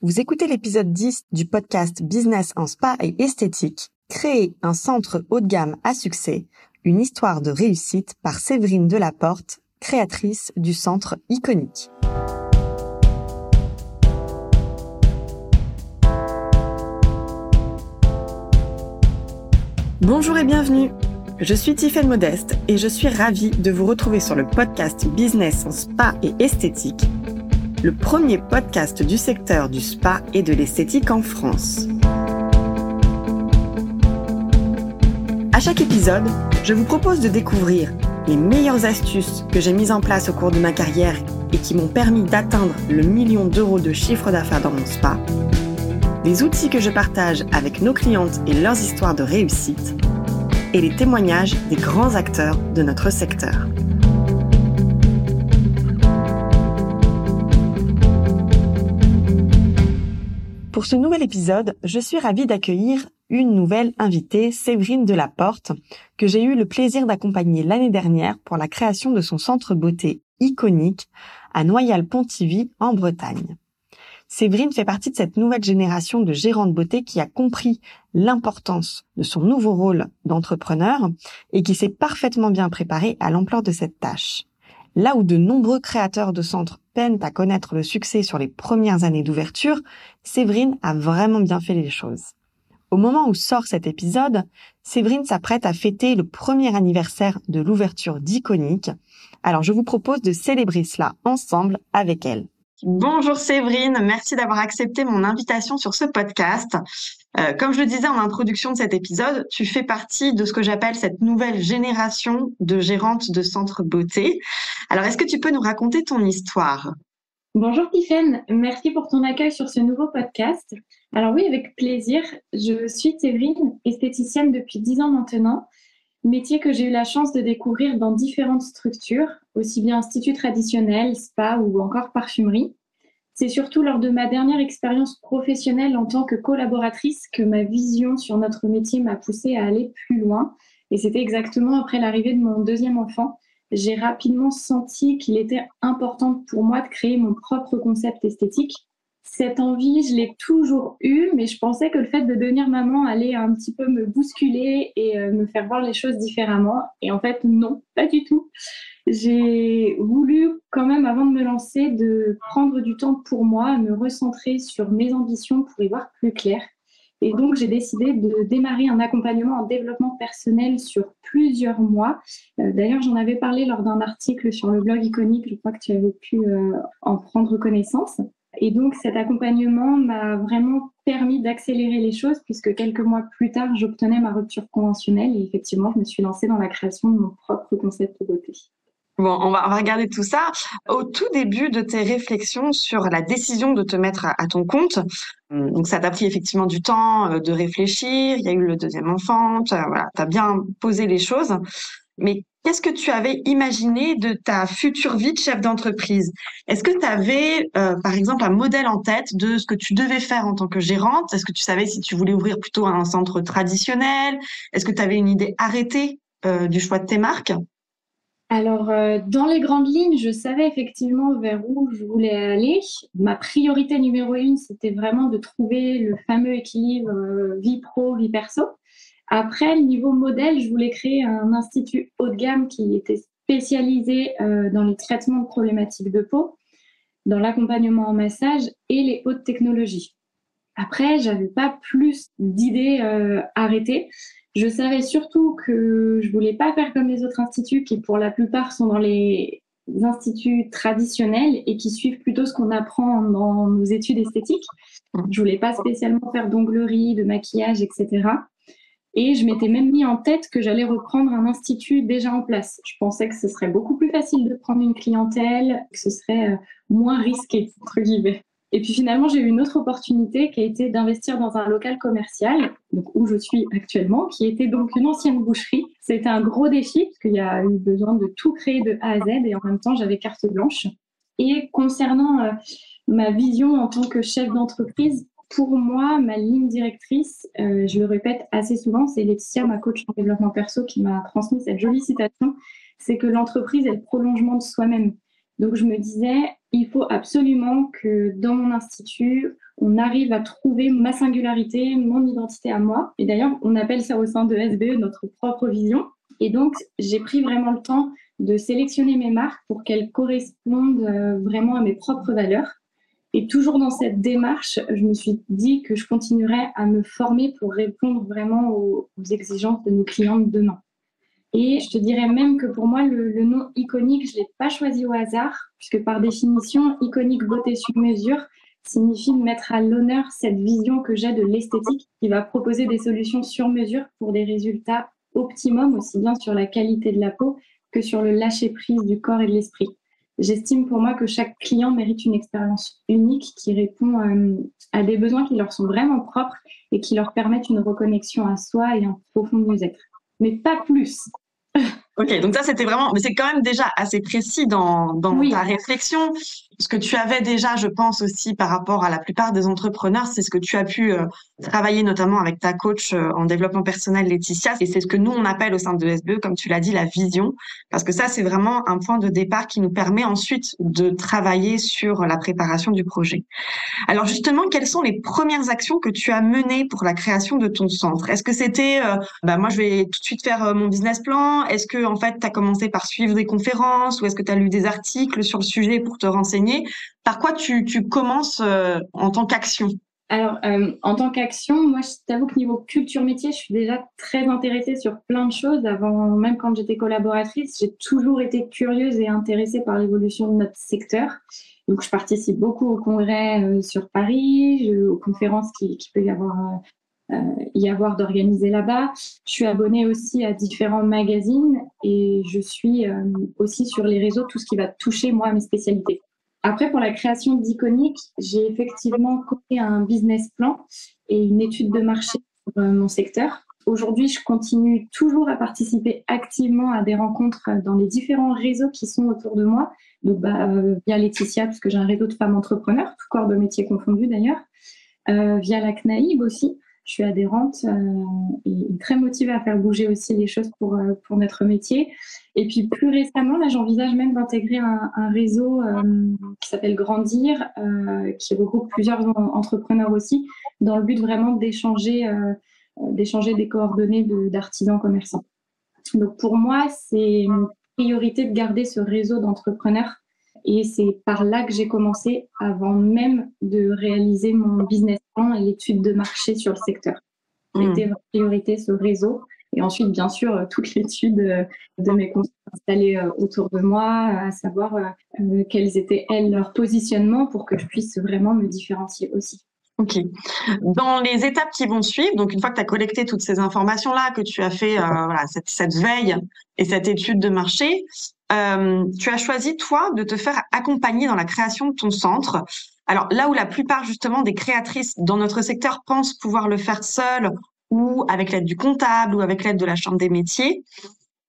Vous écoutez l'épisode 10 du podcast Business en spa et esthétique, créer un centre haut de gamme à succès, une histoire de réussite par Séverine Delaporte, créatrice du centre iconique. Bonjour et bienvenue. Je suis Tiffaine Modeste et je suis ravie de vous retrouver sur le podcast Business en spa et esthétique le premier podcast du secteur du spa et de l'esthétique en France. À chaque épisode, je vous propose de découvrir les meilleures astuces que j'ai mises en place au cours de ma carrière et qui m'ont permis d'atteindre le million d'euros de chiffre d'affaires dans mon spa, les outils que je partage avec nos clientes et leurs histoires de réussite, et les témoignages des grands acteurs de notre secteur. Pour ce nouvel épisode, je suis ravie d'accueillir une nouvelle invitée, Séverine Delaporte, que j'ai eu le plaisir d'accompagner l'année dernière pour la création de son centre beauté iconique à Noyal-Pontivy en Bretagne. Séverine fait partie de cette nouvelle génération de gérants de beauté qui a compris l'importance de son nouveau rôle d'entrepreneur et qui s'est parfaitement bien préparée à l'ampleur de cette tâche. Là où de nombreux créateurs de centres à connaître le succès sur les premières années d'ouverture, Séverine a vraiment bien fait les choses. Au moment où sort cet épisode, Séverine s'apprête à fêter le premier anniversaire de l'ouverture d'Iconique. Alors je vous propose de célébrer cela ensemble avec elle. Bonjour Séverine, merci d'avoir accepté mon invitation sur ce podcast. Euh, comme je le disais en introduction de cet épisode, tu fais partie de ce que j'appelle cette nouvelle génération de gérantes de centres beauté. Alors, est-ce que tu peux nous raconter ton histoire? Bonjour Tiffaine, merci pour ton accueil sur ce nouveau podcast. Alors oui, avec plaisir. Je suis Séverine, esthéticienne depuis 10 ans maintenant, métier que j'ai eu la chance de découvrir dans différentes structures, aussi bien institut traditionnel, spa ou encore parfumerie. C'est surtout lors de ma dernière expérience professionnelle en tant que collaboratrice que ma vision sur notre métier m'a poussée à aller plus loin. Et c'était exactement après l'arrivée de mon deuxième enfant. J'ai rapidement senti qu'il était important pour moi de créer mon propre concept esthétique. Cette envie, je l'ai toujours eue, mais je pensais que le fait de devenir maman allait un petit peu me bousculer et euh, me faire voir les choses différemment. Et en fait, non, pas du tout j'ai voulu quand même, avant de me lancer, de prendre du temps pour moi, me recentrer sur mes ambitions pour y voir plus clair. Et donc, j'ai décidé de démarrer un accompagnement en développement personnel sur plusieurs mois. Euh, d'ailleurs, j'en avais parlé lors d'un article sur le blog iconique. Je crois que tu avais pu euh, en prendre connaissance. Et donc, cet accompagnement m'a vraiment permis d'accélérer les choses puisque quelques mois plus tard, j'obtenais ma rupture conventionnelle et effectivement, je me suis lancée dans la création de mon propre concept de beauté. Bon, on va, regarder tout ça. Au tout début de tes réflexions sur la décision de te mettre à, ton compte, hum, donc ça t'a pris effectivement du temps euh, de réfléchir, il y a eu le deuxième enfant, tu as bien posé les choses. Mais qu'est-ce que tu avais imaginé de ta future vie de chef d'entreprise? Est-ce que tu avais, euh, par exemple, un modèle en tête de ce que tu devais faire en tant que gérante? Est-ce que tu savais si tu voulais ouvrir plutôt un centre traditionnel? Est-ce que tu avais une idée arrêtée euh, du choix de tes marques? Alors, euh, dans les grandes lignes, je savais effectivement vers où je voulais aller. Ma priorité numéro une, c'était vraiment de trouver le fameux équilibre vie pro, vie perso. Après, niveau modèle, je voulais créer un institut haut de gamme qui était spécialisé euh, dans les traitements problématiques de peau, dans l'accompagnement en massage et les hautes technologies. Après, j'avais pas plus d'idées arrêtées. Je savais surtout que je voulais pas faire comme les autres instituts qui, pour la plupart, sont dans les instituts traditionnels et qui suivent plutôt ce qu'on apprend dans nos études esthétiques. Je voulais pas spécialement faire d'onglerie, de maquillage, etc. Et je m'étais même mis en tête que j'allais reprendre un institut déjà en place. Je pensais que ce serait beaucoup plus facile de prendre une clientèle, que ce serait euh, moins risqué, entre guillemets. Et puis finalement, j'ai eu une autre opportunité qui a été d'investir dans un local commercial, où je suis actuellement, qui était donc une ancienne boucherie. C'était un gros défi parce qu'il y a eu besoin de tout créer de A à Z et en même temps, j'avais carte blanche. Et concernant euh, ma vision en tant que chef d'entreprise, pour moi, ma ligne directrice, euh, je le répète assez souvent, c'est Laetitia, ma coach en développement perso, qui m'a transmis cette jolie citation, c'est que l'entreprise est le prolongement de soi-même. Donc je me disais, il faut absolument que dans mon institut, on arrive à trouver ma singularité, mon identité à moi. Et d'ailleurs, on appelle ça au sein de SBE notre propre vision. Et donc, j'ai pris vraiment le temps de sélectionner mes marques pour qu'elles correspondent euh, vraiment à mes propres valeurs. Et toujours dans cette démarche, je me suis dit que je continuerais à me former pour répondre vraiment aux, exigences de nos clients de demain. Et je te dirais même que pour moi, le, nom iconique, je ne l'ai pas choisi au hasard, puisque par définition, iconique beauté sur mesure signifie mettre à l'honneur cette vision que j'ai de l'esthétique qui va proposer des solutions sur mesure pour des résultats optimum, aussi bien sur la qualité de la peau que sur le lâcher-prise du corps et de l'esprit. J'estime pour moi que chaque client mérite une expérience unique qui répond euh, à des besoins qui leur sont vraiment propres et qui leur permettent une reconnexion à soi et un profond mieux-être. Mais pas plus. Ok, donc ça c'était vraiment, mais c'est quand même déjà assez précis dans, dans ta réflexion. Ce que tu avais déjà, je pense aussi par rapport à la plupart des entrepreneurs, c'est ce que tu as pu euh, travailler notamment avec ta coach euh, en développement personnel Laetitia, et c'est ce que nous on appelle au sein de SBE, comme tu l'as dit, la vision, parce que ça c'est vraiment un point de départ qui nous permet ensuite de travailler sur la préparation du projet. Alors justement, quelles sont les premières actions que tu as menées pour la création de ton centre? Est-ce que c'était, euh, bah moi je vais tout de suite faire mon business plan? Est-ce que en fait, tu as commencé par suivre des conférences? Ou est-ce que tu as lu des articles sur le sujet pour te renseigner? Par quoi tu, commences euh, en tant qu'action? Alors, euh, en tant qu'action, moi, je t'avoue que niveau culture métier, je suis déjà très intéressée sur plein de choses. Avant, même quand j'étais collaboratrice, j'ai toujours été curieuse et intéressée par l'évolution de notre secteur. Donc, je participe beaucoup aux congrès euh, sur Paris, aux conférences qui, qui peut y avoir d'organiser là-bas. Je suis abonnée aussi à différents magazines et je suis aussi sur les réseaux tout ce qui va toucher moi mes spécialités. Après, pour la création d'Iconic, j'ai effectivement créé un business plan et une étude de marché pour euh, mon secteur. Aujourd'hui, je continue toujours à participer activement à des rencontres dans les différents réseaux qui sont autour de moi. Donc, bah, via Laetitia, puisque j'ai un réseau de femmes entrepreneurs, tout corps de métier confondu d'ailleurs. via la CNAIB aussi, je suis adhérente euh, et très motivée à faire bouger aussi les choses pour, euh, pour notre métier. Et puis plus récemment, là, j'envisage même d'intégrer un, réseau euh, qui s'appelle Grandir, qui regroupe plusieurs entrepreneurs aussi, dans le but vraiment d'échanger d'échanger des coordonnées d'artisans commerçants. Donc pour moi, c'est une priorité de garder ce réseau d'entrepreneurs et c'est par là que j'ai commencé avant même de réaliser mon business plan et l'étude de marché sur le secteur. C'était hmm. ma priorité, ce réseau. Et ensuite, bien sûr, euh, toute l'étude euh, de mes conseils installés euh, autour de moi, à savoir quels étaient, elles, leurs positionnements pour que je puisse vraiment me différencier aussi. Ok. Dans les étapes qui vont suivre, donc une fois que tu as collecté toutes ces informations-là, que tu as fait voilà, cette, cette, veille et cette étude de marché, euh, tu as choisi, toi, de te faire accompagner dans la création de ton centre. Alors là où la plupart justement des créatrices dans notre secteur pensent pouvoir le faire seule ou avec l'aide du comptable ou avec l'aide de la chambre des métiers,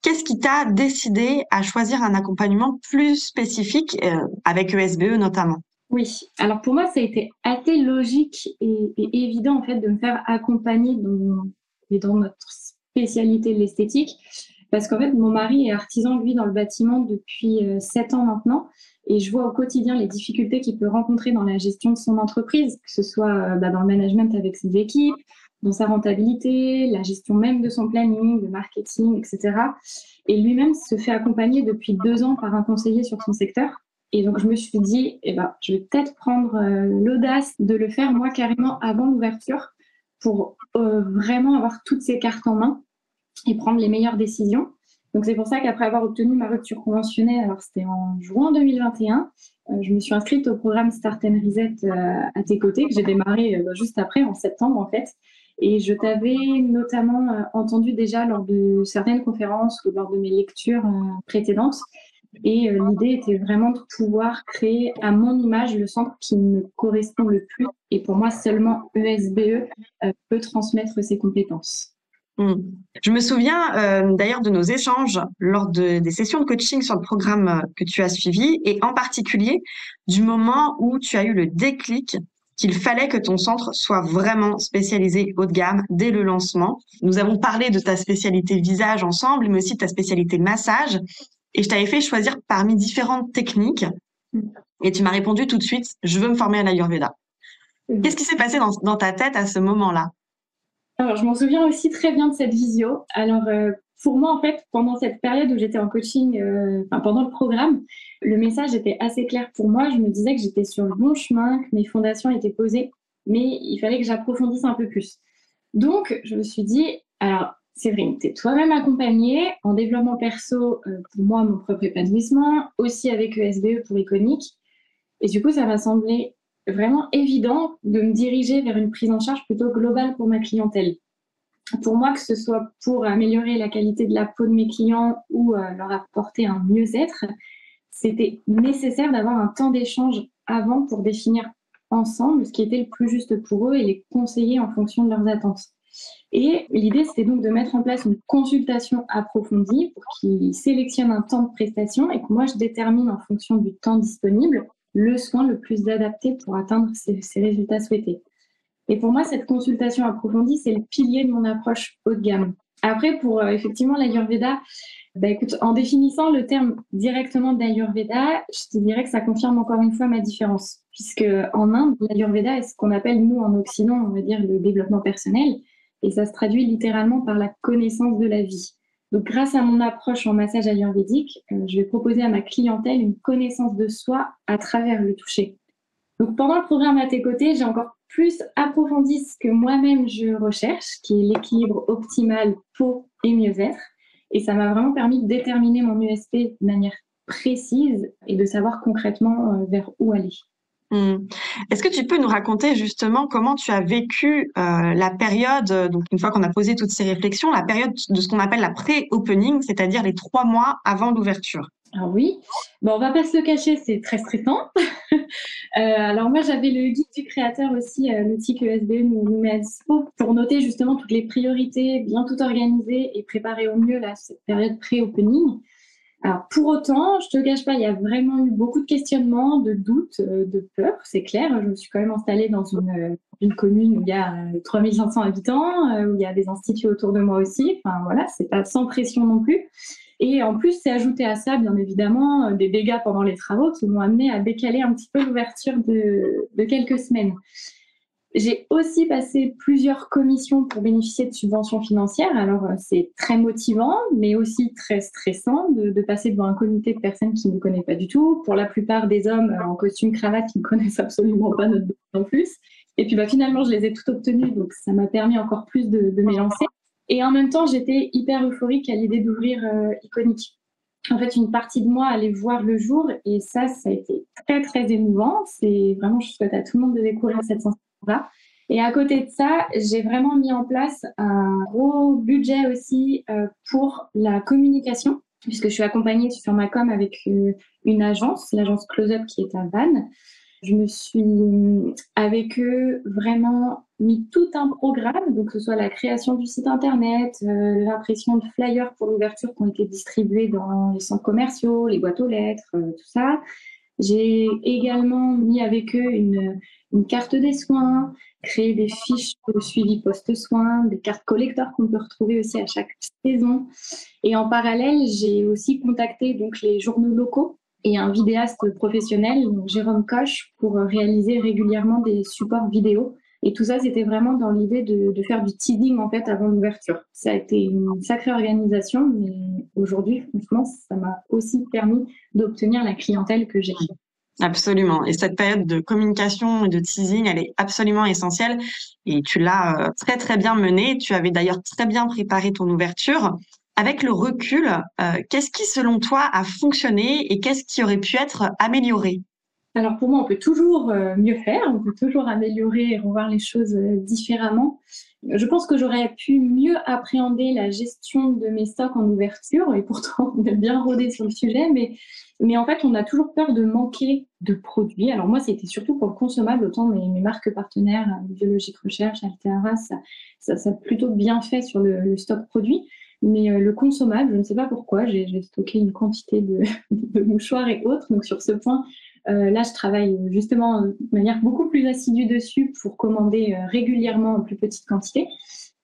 qu'est-ce qui t'a décidé à choisir un accompagnement plus spécifique euh, avec ESBE notamment? Oui, alors pour moi ça a été assez logique et, évident en fait de me faire accompagner dans, dans notre spécialité de l'esthétique parce qu'en fait, mon mari est artisan, lui, dans le bâtiment depuis euh, sept ans maintenant. Et je vois au quotidien les difficultés qu'il peut rencontrer dans la gestion de son entreprise, que ce soit euh, bah, dans le management avec ses équipes, dans sa rentabilité, la gestion même de son planning, de marketing, etc. Et lui-même se fait accompagner depuis deux ans par un conseiller sur son secteur. Et donc, je me suis dit, eh ben, je vais peut-être prendre euh, l'audace de le faire moi carrément avant l'ouverture pour vraiment avoir toutes ces cartes en main et prendre les meilleures décisions. Donc c'est pour ça qu'après avoir obtenu ma rupture conventionnelle, alors c'était en juin 2021, euh, je me suis inscrite au programme Start and Reset euh, à tes côtés, que j'ai démarré euh, juste après, en septembre en fait. Et je t'avais notamment entendu déjà lors de certaines conférences ou lors de mes lectures précédentes. Et l'idée était vraiment de pouvoir créer à mon image le centre qui me correspond le plus. Et pour moi, seulement ESBE peut transmettre ses compétences. Hmm. Je me souviens euh, d'ailleurs de nos échanges lors de, des sessions de coaching sur le programme euh, que tu as suivi et en particulier du moment où tu as eu le déclic qu'il fallait que ton centre soit vraiment spécialisé haut de gamme dès le lancement. Nous avons parlé de ta spécialité visage ensemble, mais aussi de ta spécialité massage. Et je t'avais fait choisir parmi différentes techniques. Hmm. Et tu m'as répondu tout de suite, je veux me former à l'Ayurveda. Qu'est-ce qui s'est passé dans, ta tête à ce moment-là? Alors, je m'en souviens aussi très bien de cette visio. Alors, euh, pour moi, en fait, pendant cette période où j'étais en coaching, euh, pendant le programme, le message était assez clair pour moi. Je me disais que j'étais sur le bon chemin, que mes fondations étaient posées, mais il fallait que j'approfondisse un peu plus. Donc, je me suis dit, alors, Séverine, tu es toi-même accompagnée en développement perso euh, pour moi, mon propre épanouissement, aussi avec ESBE e pour Iconique. Et du coup, ça m'a semblé vraiment évident de me diriger vers une prise en charge plutôt globale pour ma clientèle. Pour moi, que ce soit pour améliorer la qualité de la peau de mes clients ou euh, leur apporter un mieux-être, c'était nécessaire d'avoir un temps d'échange avant pour définir ensemble ce qui était le plus juste pour eux et les conseiller en fonction de leurs attentes. Et l'idée, c'était donc de mettre en place une consultation approfondie pour qu'ils sélectionnent un temps de prestation et que moi, je détermine en fonction du temps disponible le soin le plus adapté pour atteindre ces, résultats souhaités. Et pour moi, cette consultation approfondie, c'est le pilier de mon approche haut de gamme. Après, pour euh, effectivement l'Ayurveda, bah, écoute, en définissant le terme directement d'Ayurveda, je te dirais que ça confirme encore une fois ma différence. Puisque en Inde, l'Ayurveda est ce qu'on appelle, nous, en Occident, on va dire le développement personnel. Et ça se traduit littéralement par la connaissance de la vie. Donc, grâce à mon approche en massage ayurvédique, euh, je vais proposer à ma clientèle une connaissance de soi à travers le toucher. Donc, pendant le programme à tes côtés, j'ai encore plus approfondi ce que moi-même je recherche, qui est l'équilibre optimal peau et mieux-être. Et ça m'a vraiment permis de déterminer mon USP de manière précise et de savoir concrètement euh, vers où aller. Mmh. Est-ce que tu peux nous raconter justement comment tu as vécu euh, la période, euh, donc une fois qu'on a posé toutes ces réflexions, la période de ce qu'on appelle la pré-opening, c'est-à-dire les trois mois avant l'ouverture? Ah oui, bon, on va pas se le cacher, c'est très stressant. euh, alors moi, j'avais le guide du créateur aussi, l'outil que SBE nous, met à pour noter justement toutes les priorités, bien tout organiser et préparer au mieux cette période pré-opening. Alors pour autant, je te cache pas, il y a vraiment eu beaucoup de questionnements, de doutes, euh, de peurs, c'est clair. Je me suis quand même installée dans une, euh, une commune où il y a 3500 euh, habitants, où il y a des instituts autour de moi aussi. Enfin voilà, c'est pas sans pression non plus. Et en plus, c'est ajouté à ça, bien évidemment, des dégâts pendant les travaux qui m'ont amené à décaler un petit peu l'ouverture de quelques semaines. J'ai aussi passé plusieurs commissions pour bénéficier de subventions financières. Alors, euh, c'est très motivant, mais aussi très stressant de, passer devant un comité de personnes qui ne me connaissent pas du tout. Pour la plupart des hommes en costume cravate qui ne connaissent absolument pas notre en plus. Et puis, bah, finalement, je les ai toutes obtenues, donc ça m'a permis encore plus de, de m'élancer. Et en même temps, j'étais hyper euphorique à l'idée d'ouvrir euh, Iconic. En fait, une partie de moi allait voir le jour, et ça, ça a été très, très émouvant. C'est vraiment, je souhaite à tout le monde de découvrir cette sensation et à côté de ça, j'ai vraiment mis en place un gros budget aussi euh, pour la communication, puisque je suis accompagnée sur ma com avec euh, une agence, l'agence Close Up qui est à Vannes. Je me suis avec eux vraiment mis tout un programme, donc que ce soit la création du site internet, euh, l'impression de flyers pour l'ouverture qui ont été distribués dans les centres commerciaux, les boîtes aux lettres, tout ça. J'ai également mis avec eux une, carte des soins, créer des fiches de suivi post-soin, des cartes collecteurs qu'on peut retrouver aussi à chaque saison. Et en parallèle, j'ai aussi contacté donc les journaux locaux et un vidéaste professionnel, Jérôme Coche, pour réaliser régulièrement des supports vidéo. Et tout ça, c'était vraiment dans l'idée de, faire du teasing en fait avant l'ouverture. Ça a été une sacrée organisation, mais aujourd'hui, franchement, ça m'a aussi permis d'obtenir la clientèle que j'ai. Absolument. Et cette période de communication et de teasing, elle est absolument essentielle. Et tu l'as euh, très, très bien menée. Tu avais d'ailleurs très bien préparé ton ouverture. Avec le recul, euh, qu'est-ce qui, selon toi, a fonctionné et qu'est-ce qui aurait pu être amélioré? Alors pour moi, on peut toujours euh, mieux faire, on peut toujours améliorer et revoir les choses différemment. Je pense que j'aurais pu mieux appréhender la gestion de mes stocks en ouverture et pourtant on est bien rodé sur le sujet, mais mais en fait, on a toujours peur de manquer de produits. Alors moi, c'était surtout pour le consommable, autant mes, marques partenaires, euh, Biologique Recherche, Altera, ça, a plutôt bien fait sur le, stock produit. Mais euh, le consommable, je ne sais pas pourquoi, j'ai stocké une quantité de, de, mouchoirs et autres. Donc sur ce point, euh, là, je travaille justement de manière beaucoup plus assidue dessus pour commander euh, régulièrement en plus petite quantité.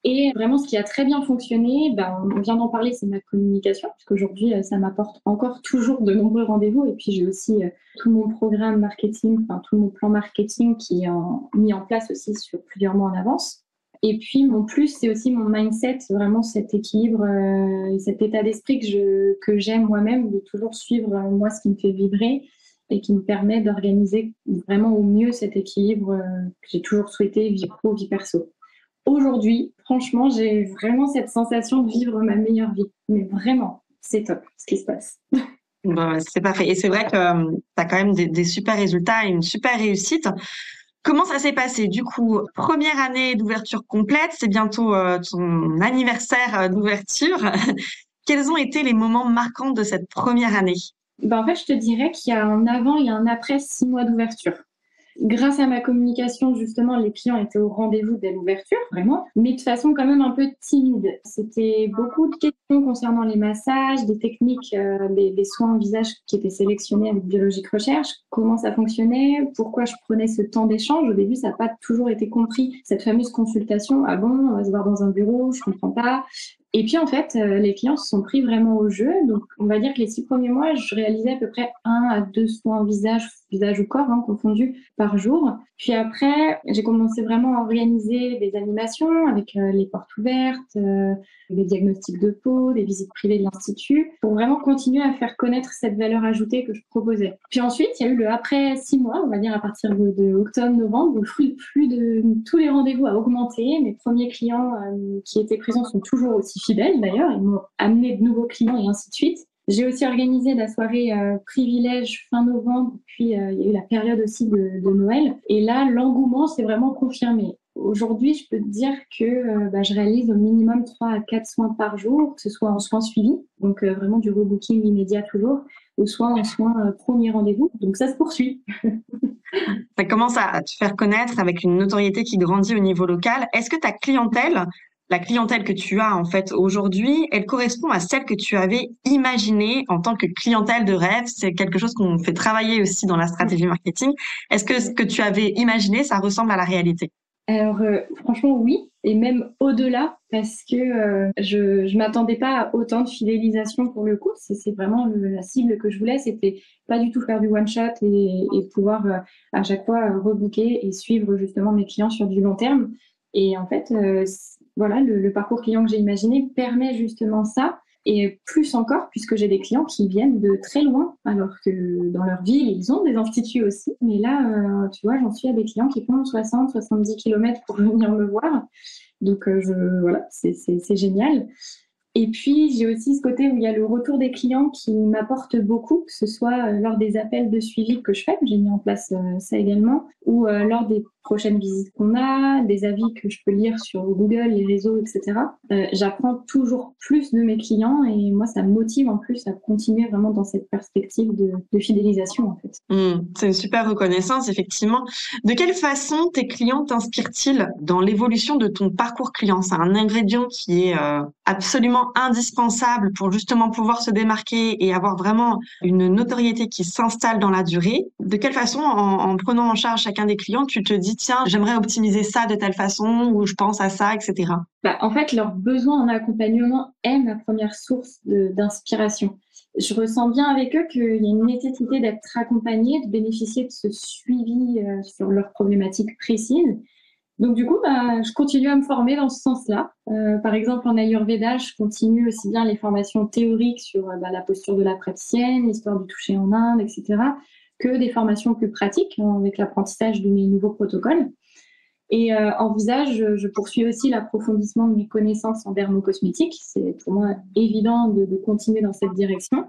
Et vraiment, ce qui a très bien fonctionné, ben, on vient d'en parler, c'est ma communication, parce qu'aujourd'hui, euh, ça m'apporte encore toujours de nombreux rendez-vous. Et puis, j'ai aussi tout mon programme marketing, enfin, tout mon plan marketing qui est mis en place aussi sur plusieurs mois en avance. Et puis, mon plus, c'est aussi mon mindset, vraiment cet équilibre et cet état d'esprit que j'aime moi-même, de toujours suivre moi ce qui me fait vibrer et qui me permet d'organiser vraiment au mieux cet équilibre que j'ai toujours souhaité, vie pro, vie perso aujourd'hui, franchement, j'ai vraiment cette sensation de vivre ma meilleure vie. Mais vraiment, c'est top ce qui se passe. c'est parfait. Et c'est vrai que euh, tu as quand même des, super résultats et une super réussite. Comment ça s'est passé? Du coup, première année d'ouverture complète, c'est bientôt euh, ton anniversaire euh, d'ouverture. Quels ont été les moments marquants de cette première année? Ben, En fait, je te dirais qu'il y a un avant et un après six mois d'ouverture. Grâce à ma communication, justement, les clients étaient au rendez-vous dès l'ouverture, vraiment, mais de façon quand même un peu timide. C'était beaucoup de questions concernant les massages, des techniques, euh, des, soins au visage qui étaient sélectionnés avec Biologique Recherche, comment ça fonctionnait, pourquoi je prenais ce temps d'échange? Au début, ça n'a pas toujours été compris, cette fameuse consultation. Ah bon, on va se voir dans un bureau, je comprends pas. Et puis en fait, euh, les clients se sont pris vraiment au jeu. Donc on va dire que les six premiers mois, je réalisais à peu près un à deux soins visage, ou corps hein, confondus par jour. Puis après, j'ai commencé vraiment à organiser des animations avec euh, les portes ouvertes, euh, des diagnostics de peau, des visites privées de l'institut, pour vraiment continuer à faire connaître cette valeur ajoutée que je proposais. Puis ensuite, il y a eu le après six mois, on va dire à partir de, octobre-novembre, où le flux, de tous les rendez-vous a augmenté. Mes premiers clients qui étaient présents sont toujours aussi fidèles d'ailleurs, ils m'ont amené de nouveaux clients et ainsi de suite. J'ai aussi organisé la soirée euh, privilège fin novembre, puis euh, il y a eu la période aussi de, Noël. Et là, l'engouement s'est vraiment confirmé. Aujourd'hui, je peux te dire que euh, bah, je réalise au minimum 3 à 4 soins par jour, que ce soit en soins suivis, donc vraiment du rebooking immédiat toujours, ou soit en soins premier rendez-vous. Donc ça se poursuit. ça commence à te faire connaître avec une notoriété qui grandit au niveau local. Est-ce que ta clientèle la clientèle que tu as en fait aujourd'hui, elle correspond à celle que tu avais imaginée en tant que clientèle de rêve. C'est quelque chose qu'on fait travailler aussi dans la stratégie marketing. Est-ce que ce que tu avais imaginé, ça ressemble à la réalité? Alors euh, franchement oui, et même au-delà, parce que euh, je ne m'attendais pas à autant de fidélisation pour le coup. C'est vraiment la cible que je voulais, c'était pas du tout faire du one-shot et, pouvoir euh, à chaque fois rebooker et suivre justement mes clients sur du long terme. Et en fait, voilà, le, parcours client que j'ai imaginé permet justement ça. Et plus encore, puisque j'ai des clients qui viennent de très loin, alors que dans leur ville, ils ont des instituts aussi. Mais là, euh, tu vois, j'en suis à des clients qui font 60, 70 km pour venir me voir. Donc, euh, je, voilà, c'est génial. Et puis, j'ai aussi ce côté où il y a le retour des clients qui m'apporte beaucoup, que ce soit euh, lors des appels de suivi que je fais, j'ai mis en place ça également, ou lors des prochaines visites qu'on a, des avis que je peux lire sur Google, les réseaux, etc. J'apprends toujours plus de mes clients et moi, ça me motive en plus à continuer vraiment dans cette perspective de, fidélisation, en fait. Mmh, c'est une super reconnaissance, effectivement. De quelle façon tes clients t'inspirent-ils dans l'évolution de ton parcours client? C'est un ingrédient qui est absolument indispensable pour justement pouvoir se démarquer et avoir vraiment une notoriété qui s'installe dans la durée. De quelle façon, en, prenant en charge chacun des clients, tu te dis, tiens, j'aimerais optimiser ça de telle façon ou je pense à ça, etc. Bah, en fait, leur besoin en accompagnement est ma première source d'inspiration. Je ressens bien avec eux qu'il y a une nécessité d'être accompagné, de bénéficier de ce suivi euh, sur leurs problématiques précises donc du coup, bah, je continue à me former dans ce sens-là. Euh, par exemple, en Ayurveda, je continue aussi bien les formations théoriques sur euh, bah, la posture de la praticienne, l'histoire du toucher en Inde, etc., que des formations plus pratiques hein, avec l'apprentissage de mes nouveaux protocoles. Et euh, en visage, je, poursuis aussi l'approfondissement de mes connaissances en dermocosmétique. C'est pour moi évident de, de, continuer dans cette direction.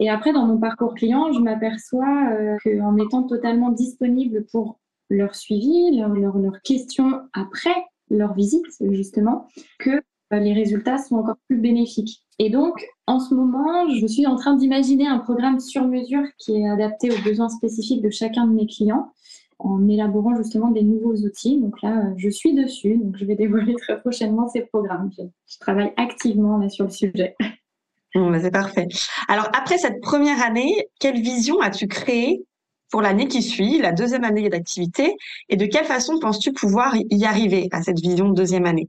Et après, dans mon parcours client, je m'aperçois euh, qu'en étant totalement disponible pour leur suivi, leurs leur, questions après leur visite, justement, que euh, les résultats sont encore plus bénéfiques. Et donc, en ce moment, je suis en train d'imaginer un programme sur mesure qui est adapté aux besoins spécifiques de chacun de mes clients en élaborant justement des nouveaux outils. Donc là, euh, je suis dessus, donc je vais dévoiler très prochainement ces programmes. Je, travaille activement sur le sujet. Bah, c'est parfait. Alors, après cette première année, quelle vision as-tu créée pour l'année qui suit, la deuxième année d'activité, et de quelle façon penses-tu pouvoir y arriver à cette vision de deuxième année?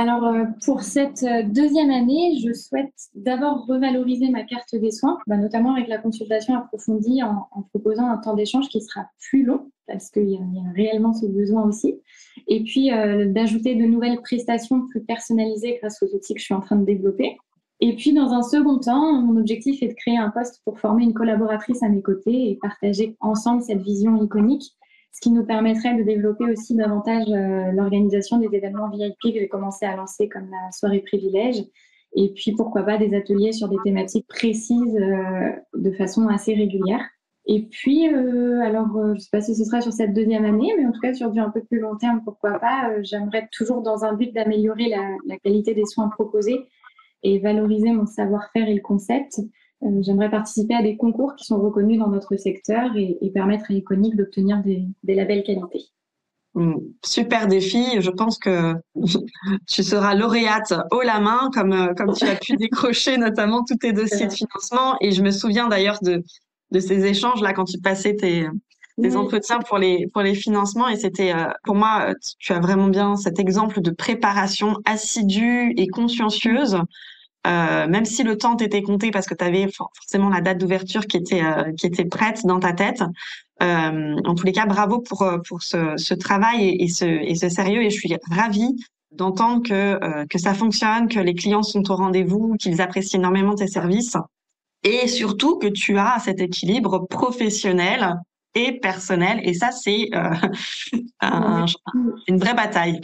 Alors, euh, pour cette euh, deuxième année, je souhaite d'abord revaloriser ma carte des soins, bah, notamment avec la consultation approfondie en, proposant un temps d'échange qui sera plus long, parce qu'il y, a réellement ce besoin aussi. Et puis, euh, d'ajouter de nouvelles prestations plus personnalisées grâce aux outils que je suis en train de développer. Et puis, dans un second temps, mon objectif est de créer un poste pour former une collaboratrice à mes côtés et partager ensemble cette vision iconique ce qui nous permettrait de développer aussi davantage euh, l'organisation des événements VIP que j'ai commencé à lancer comme la soirée privilège. Et puis, pourquoi pas des ateliers sur des thématiques précises euh, de façon assez régulière. Et puis, euh, alors, je ne sais pas si ce sera sur cette deuxième année, mais en tout cas, sur du un peu plus long terme, pourquoi pas. J'aimerais toujours dans un but d'améliorer la, la, qualité des soins proposés et valoriser mon savoir-faire et le concept. Euh, j'aimerais participer à des concours qui sont reconnus dans notre secteur et, permettre à Iconic d'obtenir des, labels qualité. Hmm, super défi. Je pense que tu seras lauréate haut la main, comme, euh, comme tu as pu décrocher notamment tous tes dossiers de financement. Et je me souviens d'ailleurs de, de ces échanges là quand tu passais tes, tes entretiens pour les, pour les financements. Et c'était, euh, pour moi, tu as vraiment bien cet exemple de préparation assidue et consciencieuse euh, même si le temps t'était compté parce que tu avais forcément la date d'ouverture qui était euh, qui était prête dans ta tête. Euh, en tous les cas, bravo pour pour ce, ce travail et, et, ce et ce sérieux. Et je suis ravie d'entendre que que ça fonctionne, que les clients sont au rendez-vous, qu'ils apprécient énormément tes services et surtout que tu as cet équilibre professionnel et personnel. Et ça, c'est un, une vraie bataille.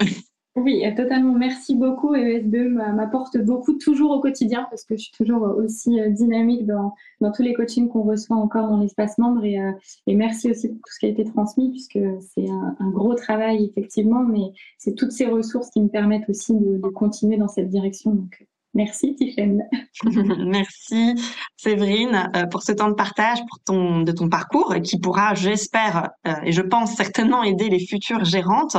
Oui, totalement. Merci beaucoup. ESBE m'apporte beaucoup toujours au quotidien parce que je suis toujours aussi euh, dynamique dans, tous les coachings qu'on reçoit encore dans l'espace membre. Et, euh, et, merci aussi pour tout ce qui a été transmis puisque c'est un, gros travail effectivement, mais c'est toutes ces ressources qui me permettent aussi de, continuer dans cette direction. Merci Tiffaine. Merci Séverine euh, pour ce temps de partage pour ton, de ton parcours qui pourra, j'espère, et je pense certainement aider les futures gérantes.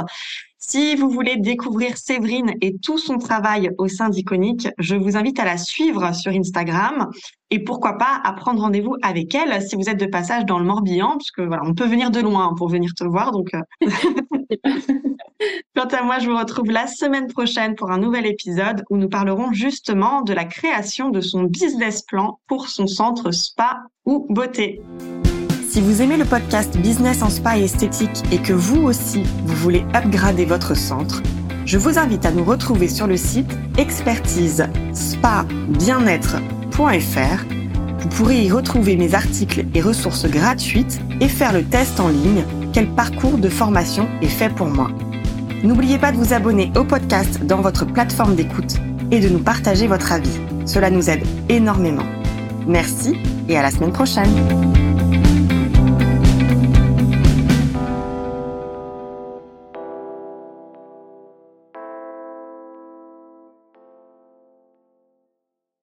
Si vous voulez découvrir Séverine et tout son travail au sein d'Iconic, je vous invite à la suivre sur Instagram et pourquoi pas à prendre rendez-vous avec elle si vous êtes de passage dans le Morbihan, parce que voilà, on peut venir de loin pour venir te voir. Donc, euh. quant à moi, je vous retrouve la semaine prochaine pour un nouvel épisode où nous parlerons justement de la création de son business plan pour son centre spa ou beauté. Si vous aimez le podcast Business en Spa et Esthétique et que vous aussi, vous voulez upgrader votre centre, je vous invite à nous retrouver sur le site expertise spa bien-être.fr. Vous pourrez y retrouver mes articles et ressources gratuites et faire le test en ligne quel parcours de formation est fait pour moi. N'oubliez pas de vous abonner au podcast dans votre plateforme d'écoute et de nous partager votre avis. Cela nous aide énormément. Merci et à la semaine prochaine.